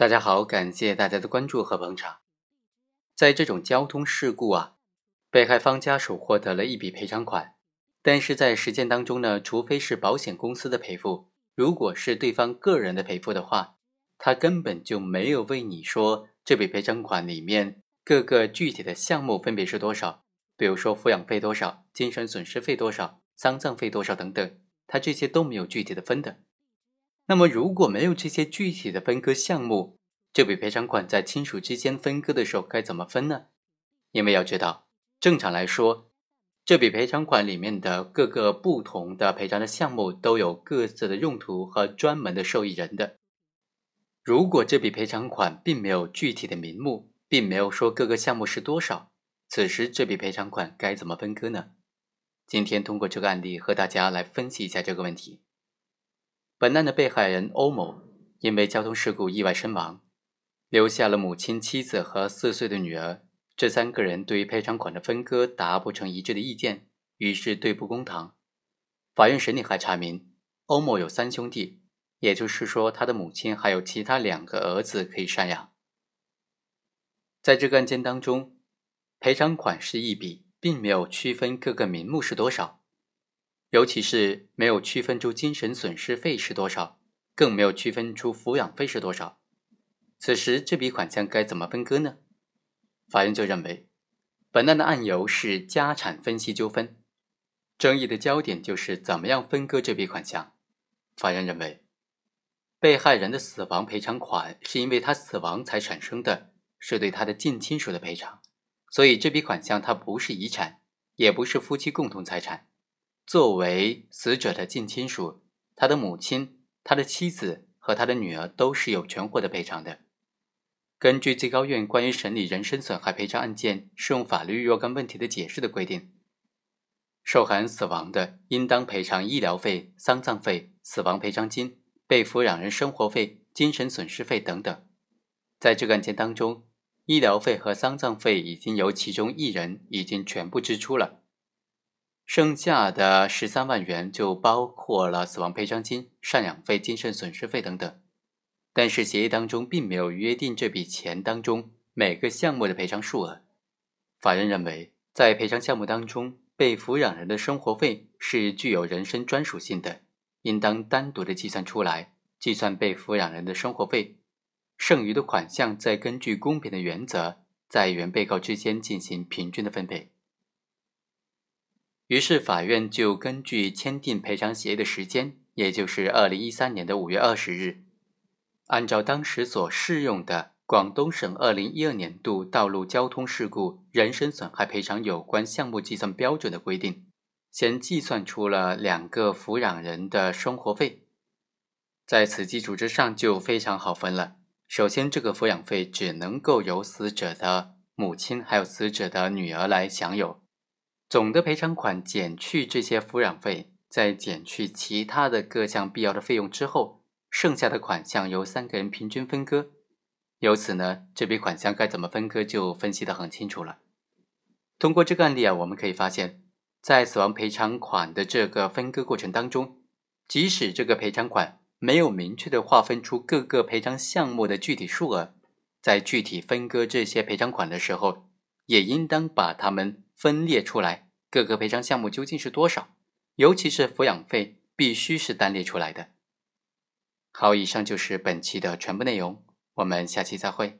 大家好，感谢大家的关注和捧场。在这种交通事故啊，被害方家属获得了一笔赔偿款，但是在实践当中呢，除非是保险公司的赔付，如果是对方个人的赔付的话，他根本就没有为你说这笔赔偿款里面各个具体的项目分别是多少，比如说抚养费多少、精神损失费多少、丧葬费多少等等，他这些都没有具体的分的。那么，如果没有这些具体的分割项目，这笔赔偿款在亲属之间分割的时候该怎么分呢？因为要知道，正常来说，这笔赔偿款里面的各个不同的赔偿的项目都有各自的用途和专门的受益人的。如果这笔赔偿款并没有具体的名目，并没有说各个项目是多少，此时这笔赔偿款该怎么分割呢？今天通过这个案例和大家来分析一下这个问题。本案的被害人欧某因为交通事故意外身亡，留下了母亲、妻子和四岁的女儿。这三个人对于赔偿款的分割达不成一致的意见，于是对簿公堂。法院审理还查明，欧某有三兄弟，也就是说，他的母亲还有其他两个儿子可以赡养。在这个案件当中，赔偿款是一笔，并没有区分各个名目是多少。尤其是没有区分出精神损失费是多少，更没有区分出抚养费是多少。此时这笔款项该怎么分割呢？法院就认为，本案的案由是家产分析纠纷，争议的焦点就是怎么样分割这笔款项。法院认为，被害人的死亡赔偿款是因为他死亡才产生的，是对他的近亲属的赔偿，所以这笔款项它不是遗产，也不是夫妻共同财产。作为死者的近亲属，他的母亲、他的妻子和他的女儿都是有权获得赔偿的。根据最高院关于审理人身损害赔偿案件适用法律若干问题的解释的规定，受害人死亡的，应当赔偿医疗费、丧葬费、死亡赔偿金、被抚养人生活费、精神损失费等等。在这个案件当中，医疗费和丧葬费已经由其中一人已经全部支出了。剩下的十三万元就包括了死亡赔偿金、赡养费、精神损失费等等，但是协议当中并没有约定这笔钱当中每个项目的赔偿数额。法院认为，在赔偿项目当中，被抚养人的生活费是具有人身专属性的，应当单独的计算出来，计算被抚养人的生活费，剩余的款项再根据公平的原则，在原被告之间进行平均的分配。于是，法院就根据签订赔偿协议的时间，也就是二零一三年的五月二十日，按照当时所适用的广东省二零一二年度道路交通事故人身损害赔偿有关项目计算标准的规定，先计算出了两个抚养人的生活费。在此基础之上，就非常好分了。首先，这个抚养费只能够由死者的母亲还有死者的女儿来享有。总的赔偿款减去这些抚养费，再减去其他的各项必要的费用之后，剩下的款项由三个人平均分割。由此呢，这笔款项该怎么分割就分析得很清楚了。通过这个案例啊，我们可以发现，在死亡赔偿款的这个分割过程当中，即使这个赔偿款没有明确的划分出各个赔偿项目的具体数额，在具体分割这些赔偿款的时候，也应当把它们。分列出来各个赔偿项目究竟是多少，尤其是抚养费必须是单列出来的。好，以上就是本期的全部内容，我们下期再会。